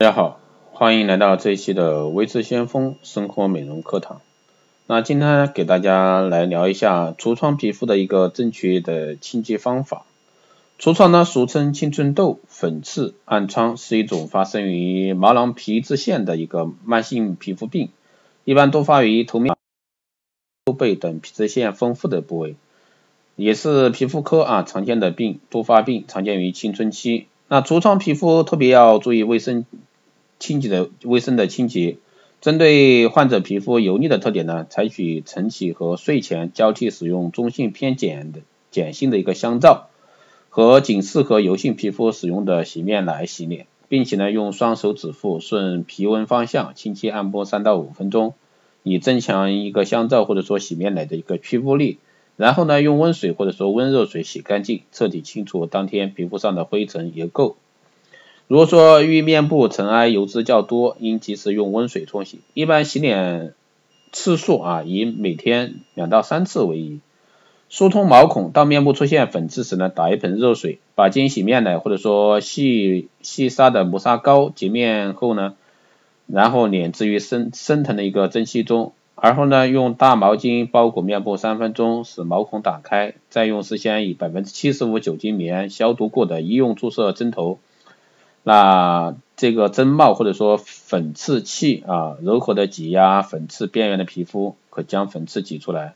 大家好，欢迎来到这一期的微智先锋生活美容课堂。那今天给大家来聊一下痤疮皮肤的一个正确的清洁方法。痤疮呢，俗称青春痘、粉刺、暗疮，是一种发生于毛囊皮脂腺的一个慢性皮肤病，一般多发于头面、后背等皮脂腺丰富的部位，也是皮肤科啊常见的病，多发病，常见于青春期。那痤疮皮肤特别要注意卫生。清洁的卫生的清洁，针对患者皮肤油腻的特点呢，采取晨起和睡前交替使用中性偏碱的碱性的一个香皂，和仅适合油性皮肤使用的洗面奶洗脸，并且呢用双手指腹顺皮温方向轻轻按摩三到五分钟，以增强一个香皂或者说洗面奶的一个屈肤力，然后呢用温水或者说温热水洗干净，彻底清除当天皮肤上的灰尘油垢。如果说遇面部尘埃油脂较多，应及时用温水冲洗。一般洗脸次数啊，以每天两到三次为宜。疏通毛孔，当面部出现粉刺时呢，打一盆热水，把经洗面奶或者说细细砂的磨砂膏洁面后呢，然后脸置于升升腾的一个蒸汽中，而后呢，用大毛巾包裹面部三分钟，使毛孔打开，再用事先以百分之七十五酒精棉消毒过的医用注射针头。那这个针帽或者说粉刺器啊，柔和的挤压粉刺边缘的皮肤，可将粉刺挤出来。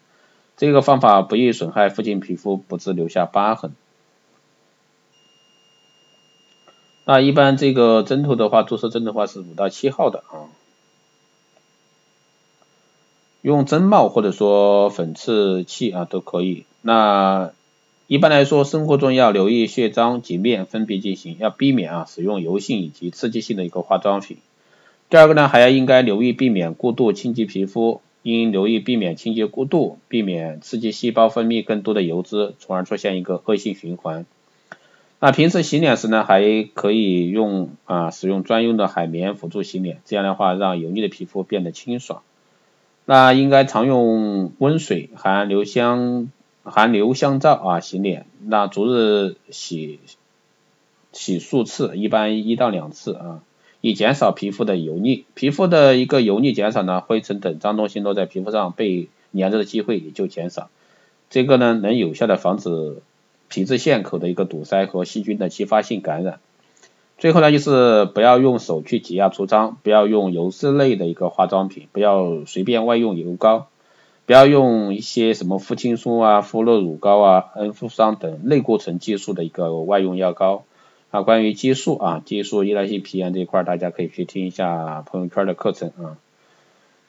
这个方法不易损害附近皮肤，不致留下疤痕。那一般这个针头的话，注射针的话是五到七号的啊。用针帽或者说粉刺器啊都可以。那一般来说，生活中要留意卸妆洁面分别进行，要避免啊使用油性以及刺激性的一个化妆品。第二个呢，还要应该留意避免过度清洁皮肤，应留意避免清洁过度，避免刺激细胞分泌更多的油脂，从而出现一个恶性循环。那平时洗脸时呢，还可以用啊使用专用的海绵辅助洗脸，这样的话让油腻的皮肤变得清爽。那应该常用温水含留香。含硫香皂啊洗脸，那逐日洗洗数次，一般一到两次啊，以减少皮肤的油腻。皮肤的一个油腻减少呢，灰尘等脏东西落在皮肤上被粘着的机会也就减少。这个呢，能有效的防止皮脂腺口的一个堵塞和细菌的继发性感染。最后呢，就是不要用手去挤压出脏，不要用油脂类的一个化妆品，不要随便外用油膏。不要用一些什么肤青素啊、肤乐乳膏啊、恩肤霜等类固醇激素的一个外用药膏。啊，关于激素啊、激素依赖性皮炎这一块，大家可以去听一下朋友圈的课程啊。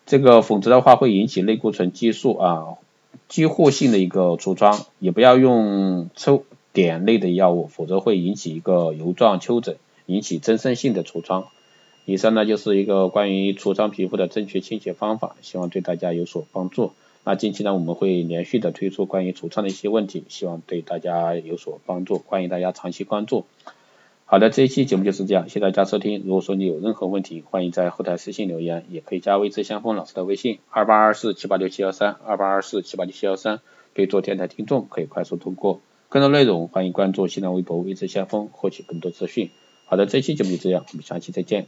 这个否则的话会引起类固醇激素啊激活性的一个痤疮。也不要用抽碘类的药物，否则会引起一个油状丘疹，引起增生性的痤疮。以上呢就是一个关于痤疮皮肤的正确清洁方法，希望对大家有所帮助。那近期呢，我们会连续的推出关于痤疮的一些问题，希望对大家有所帮助，欢迎大家长期关注。好的，这一期节目就是这样，谢谢大家收听。如果说你有任何问题，欢迎在后台私信留言，也可以加微知相锋老师的微信二八二四七八六七幺三二八二四七八六七幺三，可以做电台听众可以快速通过。更多内容欢迎关注新浪微博微知相锋，获取更多资讯。好的，这期节目就这样，我们下期再见。